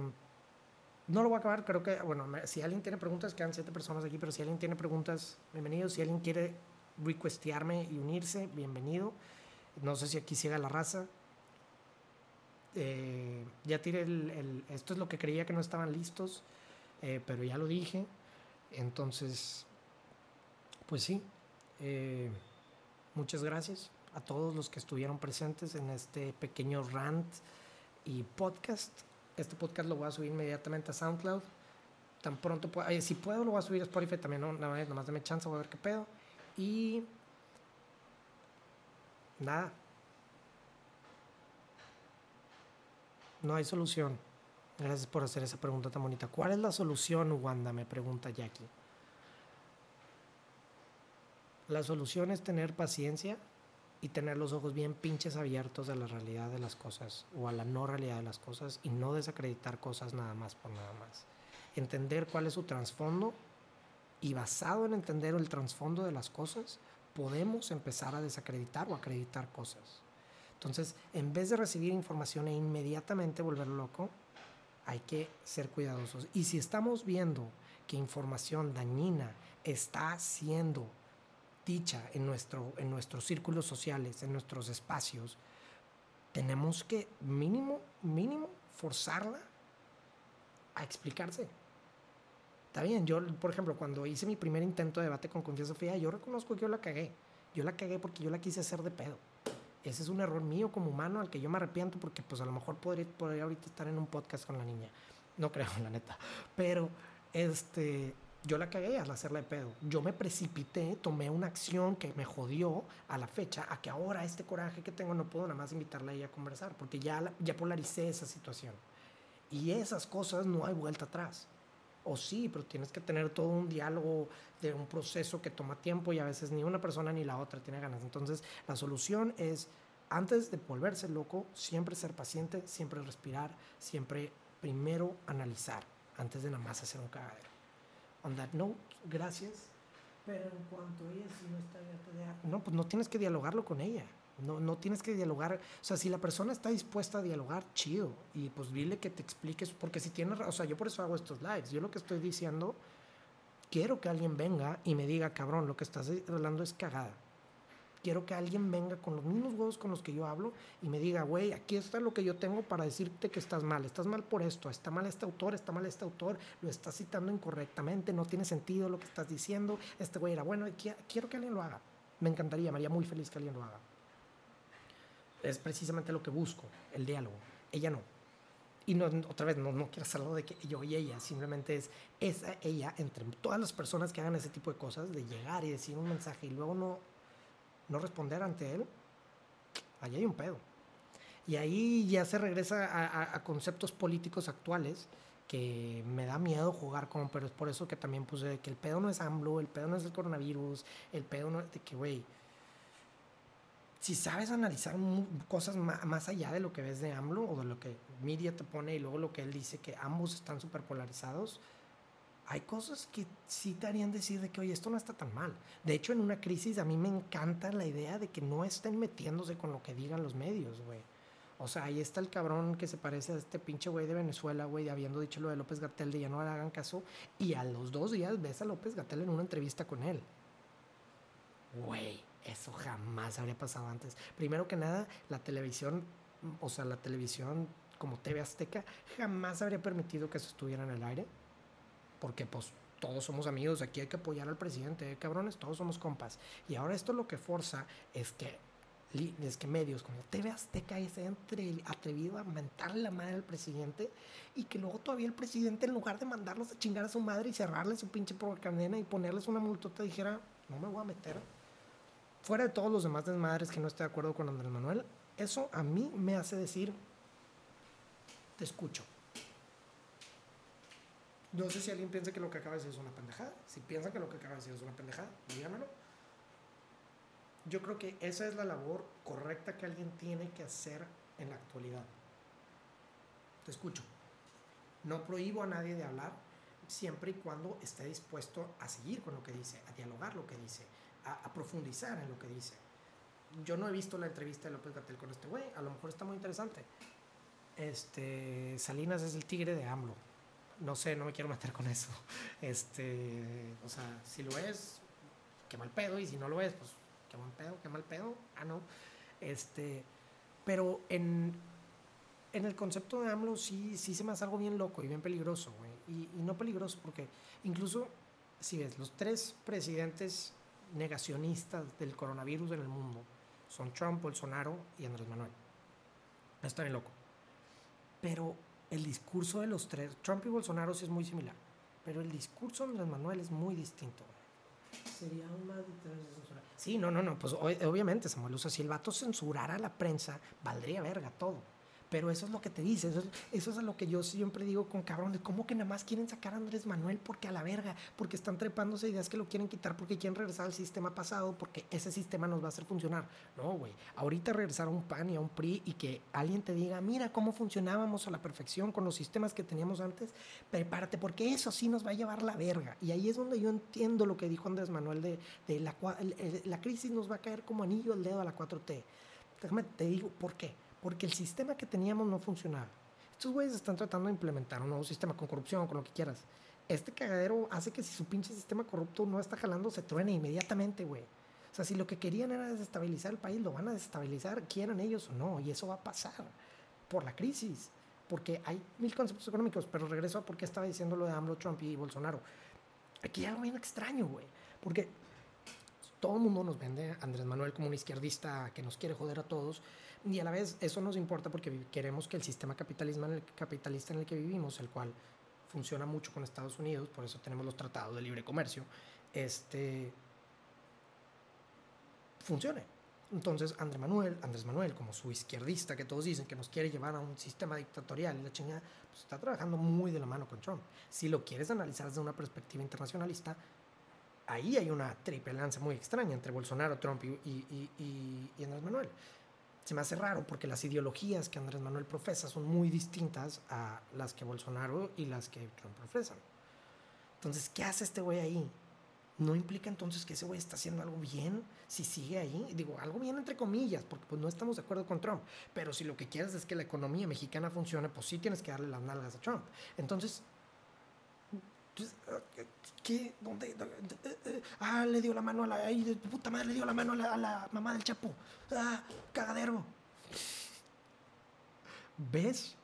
no lo voy a acabar, creo que, bueno, si alguien tiene preguntas, quedan siete personas aquí, pero si alguien tiene preguntas, bienvenido. Si alguien quiere requestearme y unirse, bienvenido. No sé si aquí siga la raza. Eh, ya tiré el, Esto es lo que creía que no estaban listos, eh, pero ya lo dije. Entonces, pues sí. Eh, muchas gracias a todos los que estuvieron presentes en este pequeño rant y podcast. Este podcast lo voy a subir inmediatamente a SoundCloud. Tan pronto pueda, si puedo, lo voy a subir a Spotify también. No, nada más dame chance, voy a ver qué pedo. Y nada. No hay solución. Gracias por hacer esa pregunta tan bonita. ¿Cuál es la solución, Wanda? Me pregunta Jackie. La solución es tener paciencia y tener los ojos bien pinches abiertos a la realidad de las cosas o a la no realidad de las cosas y no desacreditar cosas nada más por nada más. Entender cuál es su trasfondo y basado en entender el trasfondo de las cosas, podemos empezar a desacreditar o acreditar cosas. Entonces, en vez de recibir información e inmediatamente volverlo loco, hay que ser cuidadosos. Y si estamos viendo que información dañina está siendo dicha en, nuestro, en nuestros círculos sociales, en nuestros espacios, tenemos que mínimo, mínimo, forzarla a explicarse. Está bien, yo, por ejemplo, cuando hice mi primer intento de debate con Confianza Sofía, yo reconozco que yo la cagué. Yo la cagué porque yo la quise hacer de pedo. Ese es un error mío como humano al que yo me arrepiento porque pues a lo mejor podría, podría ahorita estar en un podcast con la niña. No creo, [laughs] la neta. Pero este, yo la cagué al hacerla de pedo. Yo me precipité, tomé una acción que me jodió a la fecha, a que ahora este coraje que tengo no puedo nada más invitarla a ella a conversar, porque ya, ya polaricé esa situación. Y esas cosas no hay vuelta atrás. O sí, pero tienes que tener todo un diálogo de un proceso que toma tiempo y a veces ni una persona ni la otra tiene ganas. Entonces, la solución es, antes de volverse loco, siempre ser paciente, siempre respirar, siempre primero analizar, antes de nada más hacer un cagadero. On that note, gracias. Pero en cuanto ella si no está abierta No, pues no tienes que dialogarlo con ella. No, no tienes que dialogar. O sea, si la persona está dispuesta a dialogar, chido. Y pues dile que te expliques. Porque si tienes. O sea, yo por eso hago estos lives. Yo lo que estoy diciendo. Quiero que alguien venga y me diga, cabrón, lo que estás hablando es cagada. Quiero que alguien venga con los mismos huevos con los que yo hablo y me diga, güey, aquí está lo que yo tengo para decirte que estás mal. Estás mal por esto. Está mal este autor, está mal este autor. Lo estás citando incorrectamente. No tiene sentido lo que estás diciendo. Este güey era bueno. quiero que alguien lo haga. Me encantaría, me haría muy feliz que alguien lo haga. Es precisamente lo que busco, el diálogo. Ella no. Y no, otra vez, no, no quiero hacerlo de que yo y ella, simplemente es esa, ella, entre todas las personas que hagan ese tipo de cosas, de llegar y decir un mensaje y luego no, no responder ante él, ahí hay un pedo. Y ahí ya se regresa a, conceptos políticos actuales que me da miedo jugar con, pero es por eso que también puse que el pedo no es AMLO, el pedo no es el coronavirus, el pedo no es de que, güey, si sabes analizar cosas más allá de lo que ves de AMLO o de lo que Media te pone y luego lo que él dice, que ambos están súper polarizados, hay cosas que sí te harían decir de que, oye, esto no está tan mal. De hecho, en una crisis a mí me encanta la idea de que no estén metiéndose con lo que digan los medios, güey. O sea, ahí está el cabrón que se parece a este pinche güey de Venezuela, güey, habiendo dicho lo de López Gatel de ya no le hagan caso. Y a los dos días ves a López Gatel en una entrevista con él. Güey eso jamás habría pasado antes. Primero que nada, la televisión, o sea, la televisión como TV Azteca, jamás habría permitido que eso estuviera en el aire. Porque pues todos somos amigos, aquí hay que apoyar al presidente, ¿eh? cabrones, todos somos compas. Y ahora esto lo que forza es que es que medios como TV Azteca se entre, atrevido a mentarle la madre al presidente y que luego todavía el presidente en lugar de mandarlos a chingar a su madre y cerrarle su pinche cadena y ponerles una multota dijera, no me voy a meter. Fuera de todos los demás desmadres que no estoy de acuerdo con Andrés Manuel, eso a mí me hace decir, te escucho. No sé si alguien piensa que lo que acaba de decir es una pendejada. Si piensa que lo que acaba de decir es una pendejada, díganmelo yo creo que esa es la labor correcta que alguien tiene que hacer en la actualidad. Te escucho. No prohíbo a nadie de hablar siempre y cuando esté dispuesto a seguir con lo que dice, a dialogar lo que dice, a, profundizar en lo que dice. Yo no he visto la entrevista de López Gatel con este güey, a lo mejor está muy interesante. Este, Salinas es el tigre de AMLO. No sé, no me quiero meter con eso. [laughs] Este, o sea, si lo es, qué mal pedo, y si no lo es, pues qué mal pedo, qué mal pedo. Ah, no. Este, pero en, en el concepto de AMLO sí, sí se me hace algo bien loco y bien peligroso, güey. Y, y, no peligroso porque incluso, si ves, los tres presidentes negacionistas del coronavirus en el mundo son Trump, Bolsonaro y Andrés Manuel. Está bien loco. Pero el discurso de los tres, Trump y Bolsonaro sí es muy similar, pero el discurso de Andrés Manuel es muy distinto. Sería una Sí, no, no, no, pues obviamente, Samuel, o sea, si el vato censurara a la prensa, valdría verga todo. Pero eso es lo que te dice, eso, eso es lo que yo siempre digo con cabrón, de cómo que nada más quieren sacar a Andrés Manuel porque a la verga, porque están trepándose ideas que lo quieren quitar, porque quieren regresar al sistema pasado, porque ese sistema nos va a hacer funcionar. No, güey, ahorita regresar a un PAN y a un PRI y que alguien te diga, mira cómo funcionábamos a la perfección con los sistemas que teníamos antes, prepárate, porque eso sí nos va a llevar la verga. Y ahí es donde yo entiendo lo que dijo Andrés Manuel de, de la, la crisis nos va a caer como anillo al dedo a la 4T. Déjame, te digo, ¿por qué? Porque el sistema que teníamos no funcionaba. Estos güeyes están tratando de implementar un nuevo sistema con corrupción, con lo que quieras. Este cagadero hace que si su pinche sistema corrupto no está jalando, se truene inmediatamente, güey. O sea, si lo que querían era desestabilizar el país, lo van a desestabilizar, quieran ellos o no, y eso va a pasar por la crisis. Porque hay mil conceptos económicos, pero regreso a por qué estaba diciendo lo de AMLO, Trump y Bolsonaro. Aquí hay algo bien extraño, güey. Porque todo el mundo nos vende a Andrés Manuel como un izquierdista que nos quiere joder a todos y a la vez eso nos importa porque queremos que el sistema capitalismo en el, capitalista en el que vivimos, el cual funciona mucho con Estados Unidos, por eso tenemos los tratados de libre comercio, este, funcione. Entonces Andrés Manuel, Andrés Manuel, como su izquierdista que todos dicen que nos quiere llevar a un sistema dictatorial y la chingada, pues está trabajando muy de la mano con Trump. Si lo quieres analizar desde una perspectiva internacionalista, ahí hay una triple lanza muy extraña entre Bolsonaro, Trump y, y, y, y Andrés Manuel se me hace raro porque las ideologías que Andrés Manuel profesa son muy distintas a las que Bolsonaro y las que Trump profesan. Entonces, ¿qué hace este güey ahí? ¿No implica entonces que ese güey está haciendo algo bien si sigue ahí? Digo, algo bien entre comillas, porque pues no estamos de acuerdo con Trump. Pero si lo que quieres es que la economía mexicana funcione, pues sí tienes que darle las nalgas a Trump. Entonces, pues, ¿qué? ¿Dónde? Ah, le dio la mano a la... Ay, puta madre, le dio la mano a la, mamá del Chapo. Ah, cagadero. ¿Ves?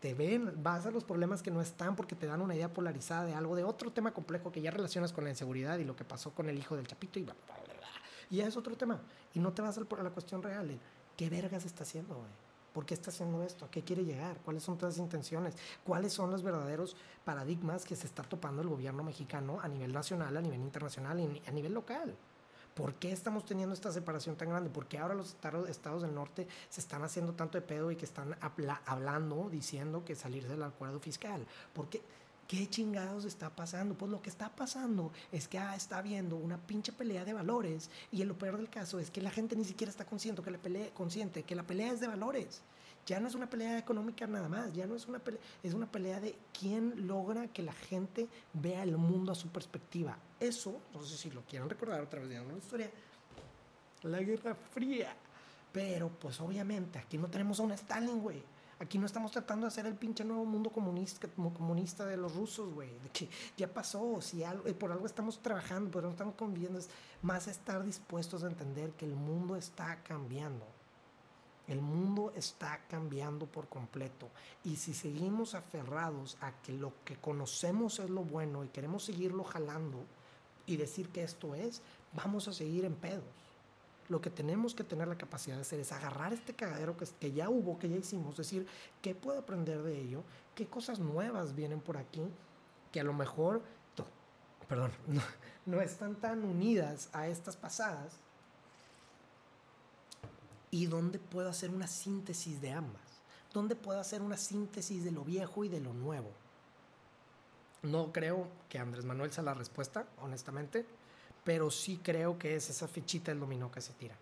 Te ven, vas a los problemas que no están porque te dan una idea polarizada de algo, de otro tema complejo que ya relacionas con la inseguridad y lo que pasó con el hijo del Chapito y bla, bla, bla, Y ya es otro tema. Y no te vas a la cuestión real de qué vergas está haciendo, güey. ¿Por qué está haciendo esto? ¿A qué quiere llegar? ¿Cuáles son todas las intenciones? ¿Cuáles son los verdaderos paradigmas que se está topando el gobierno mexicano a nivel nacional, a nivel internacional y a nivel local? ¿Por qué estamos teniendo esta separación tan grande? ¿Por qué ahora los estados del norte se están haciendo tanto de pedo y que están hablando, diciendo que salirse del acuerdo fiscal? ¿Por qué? ¿Qué chingados está pasando? Pues lo que está pasando es que ah, está habiendo una pinche pelea de valores y lo peor del caso es que la gente ni siquiera está consciente que la pelea, consciente que la pelea es de valores. Ya no es una pelea económica nada más, ya no es una pelea, es una pelea de quién logra que la gente vea el mundo a su perspectiva. Eso, no sé si lo quieren recordar otra vez de una historia, la Guerra Fría. Pero pues obviamente aquí no tenemos a un Stalin, güey Aquí no estamos tratando de hacer el pinche nuevo mundo comunista, de los rusos, güey. De que ya pasó, si algo, eh, por algo estamos trabajando, pero no estamos conviviendo. Es más estar dispuestos a entender que el mundo está cambiando. El mundo está cambiando por completo. Y si seguimos aferrados a que lo que conocemos es lo bueno y queremos seguirlo jalando y decir que esto es, vamos a seguir en pedos. Lo que tenemos que tener la capacidad de hacer es agarrar este cagadero que, ya hubo, que ya hicimos, decir, ¿qué puedo aprender de ello? ¿Qué cosas nuevas vienen por aquí? Que a lo mejor, perdón, [laughs] no, no están tan unidas a estas pasadas. ¿Y dónde puedo hacer una síntesis de ambas? ¿Dónde puedo hacer una síntesis de lo viejo y de lo nuevo? No creo que Andrés Manuel sea la respuesta, honestamente, pero sí creo que es esa fichita del dominó que se tira.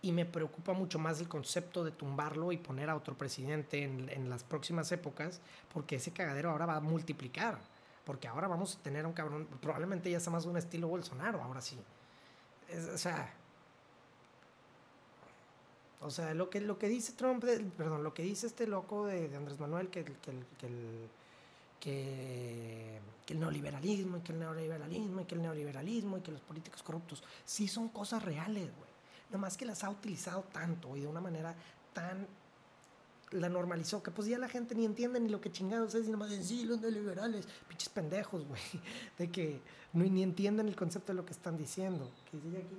Y me preocupa mucho más el concepto de tumbarlo y poner a otro presidente en, en las próximas épocas, porque ese cagadero ahora va a multiplicar. Porque ahora vamos a tener un cabrón, probablemente ya sea más un estilo Bolsonaro, ahora sí. o sea, o sea, lo que, lo que dice Trump, perdón, lo que dice este loco de, Andrés Manuel, que, que, el, que, el neoliberalismo, y que el neoliberalismo, y que el neoliberalismo, y que los políticos corruptos, sí son cosas reales, güey. Nomás que las ha utilizado tanto y de una manera tan la normalizó, que pues ya la gente ni entiende ni lo que chingados es, y nomás dicen, sí, los neoliberales, pinches pendejos, güey, [laughs] de que no, ni entienden el concepto de lo que están diciendo. ¿Qué dice aquí?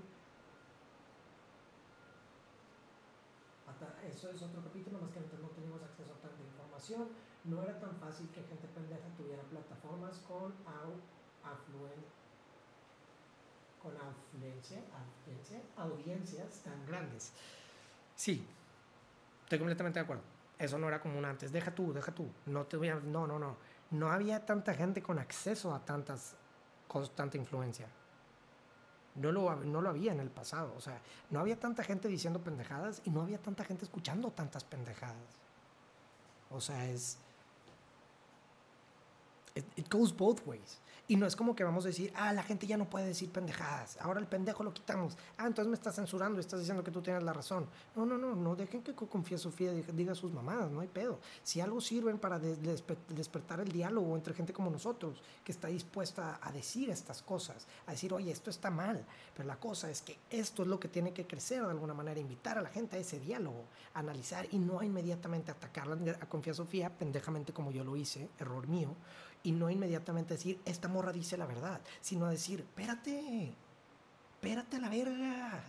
eso es otro capítulo, más que no teníamos acceso a tanta información, no era tan fácil que gente pendeja tuviera plataformas con afluen, con afluencia, audiencias tan grandes. Sí, estoy completamente de acuerdo. Eso no era común antes. Deja tú, deja tú. No te voy a, no, no, no. No había tanta gente con acceso a tantas cosas, tanta influencia. No lo, no lo había en el pasado. O sea, no había tanta gente diciendo pendejadas y no había tanta gente escuchando tantas pendejadas. O sea, es. It goes both ways. Y no es como que vamos a decir, ah, la gente ya no puede decir pendejadas, ahora el pendejo lo quitamos. Ah, entonces me estás censurando y estás diciendo que tú tienes la razón. No, no, no, no dejen que Confía Sofía diga sus mamadas, no hay pedo. Si algo sirven para despertar el diálogo entre gente como nosotros, que está dispuesta a decir estas cosas, a decir, oye, esto está mal, pero la cosa es que esto es lo que tiene que crecer de alguna manera, invitar a la gente a ese diálogo, analizar y no inmediatamente atacarla a Confía Sofía, pendejamente como yo lo hice, error mío, y no inmediatamente decir, esta morra dice la verdad, sino decir, espérate, espérate a la verga,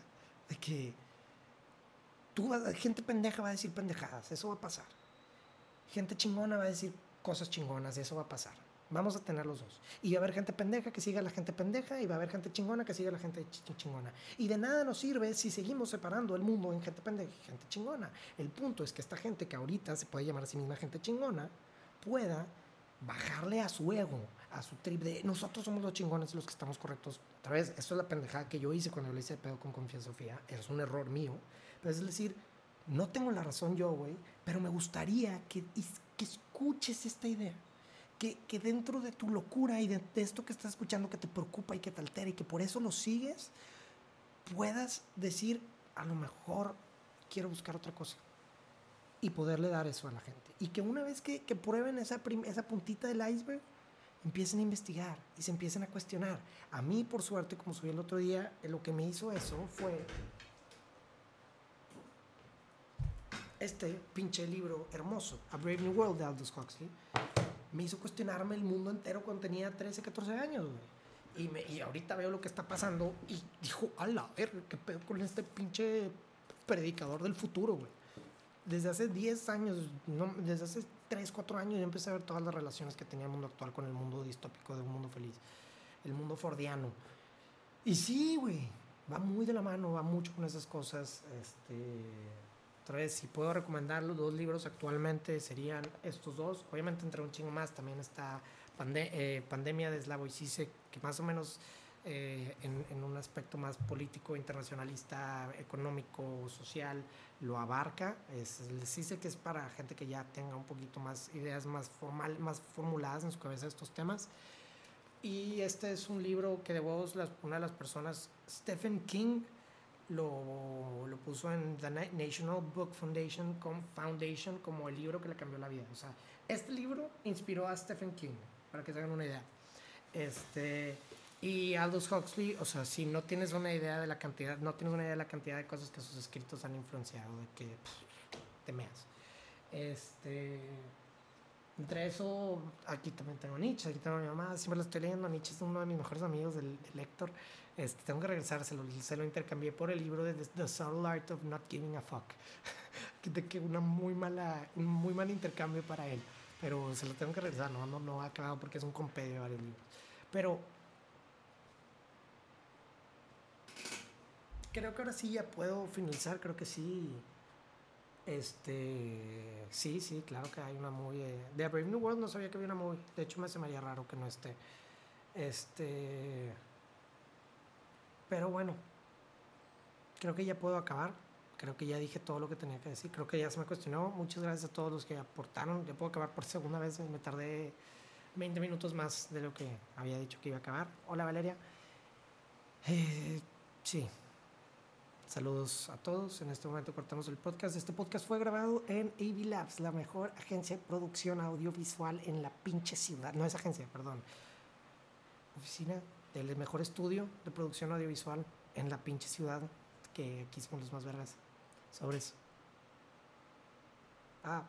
de que tú, gente pendeja va a decir pendejadas, eso va a pasar. Gente chingona va a decir cosas chingonas, eso va a pasar. Vamos a tener los dos. Y va a haber gente pendeja que siga a la gente pendeja y va a haber gente chingona que siga a la gente chingona. Y de nada nos sirve si seguimos separando el mundo en gente pendeja y gente chingona. El punto es que esta gente que ahorita se puede llamar a sí misma gente chingona pueda bajarle a su ego, a su trip de nosotros somos los chingones los que estamos correctos. Otra vez, esto es la pendejada que yo hice cuando le hice el pedo con confianza Sofía. Es un error mío. Pero es decir, no tengo la razón yo, güey, pero me gustaría que, que escuches esta idea. Que, que, dentro de tu locura y de, de, esto que estás escuchando que te preocupa y que te altera y que por eso lo sigues, puedas decir, a lo mejor quiero buscar otra cosa y poderle dar eso a la gente. Y que una vez que, que prueben esa, esa puntita del iceberg, empiecen a investigar y se empiecen a cuestionar. A mí, por suerte, como subí el otro día, eh, lo que me hizo eso fue este pinche libro hermoso, A Brave New World de Aldous Huxley. Me hizo cuestionarme el mundo entero cuando tenía 13, 14 años, Y, me, y ahorita veo lo que está pasando y dijo, a la ver, qué pedo con este pinche predicador del futuro, güey desde hace 10 años, no, desde hace 3, 4 años, yo empecé a ver todas las relaciones que tenía el mundo actual con el mundo distópico de un mundo feliz, el mundo fordiano. Y sí, güey, va muy de la mano, va mucho con esas cosas. Este, vez, si puedo recomendar los dos libros actualmente, serían estos dos. Obviamente, entre un chingo más, también está eh, Pandemia de Slavoj Zizek, que más o menos eh, en, un aspecto más político, internacionalista, económico, social, lo abarca. Es, les dice que es para gente que ya tenga un poquito más ideas más, formal, más formuladas en su cabeza estos temas. Y este es un libro que de vos, una de las personas, Stephen King, lo, lo, puso en The National Book Foundation, Foundation como el libro que le cambió la vida. O sea, este libro inspiró a Stephen King, para que se hagan una idea. Este, y Aldous Huxley, o sea, si no tienes una idea de la cantidad, no tienes una idea de la cantidad de cosas que sus escritos han influenciado, de que te meas. Este. Entre eso, aquí también tengo Nietzsche, aquí tengo a mi mamá, siempre lo estoy leyendo. Nietzsche es uno de mis mejores amigos del, del lector. Este, tengo que regresar, se lo, se lo intercambié por el libro de The Subtle Art of Not Giving a Fuck. [laughs] de que una muy mala, un muy mal intercambio para él. Pero se lo tengo que regresar, no, no, no ha acabado porque es un compendio de varios libros. Pero creo que ahora sí ya puedo finalizar, creo que sí. Este, sí, sí, claro que hay una. Eh, de A Brave New World no sabía que había una muy... De hecho me hace maría raro que no esté. Este... Pero bueno, creo que ya puedo acabar. Creo que ya dije todo lo que tenía que decir. Creo que ya se me cuestionó. Muchas gracias a todos los que aportaron. Ya puedo acabar por segunda vez. Me tardé 20 minutos más de lo que había dicho que iba a acabar. Hola Valeria. Eh, sí, Saludos a todos. En este momento cortamos el podcast. Este podcast fue grabado en AV Labs, la mejor agencia de producción audiovisual en la pinche ciudad. No es agencia, perdón. Oficina del mejor estudio de producción audiovisual en la pinche ciudad. Que aquí somos los más vergas. Sobre eso. Ah.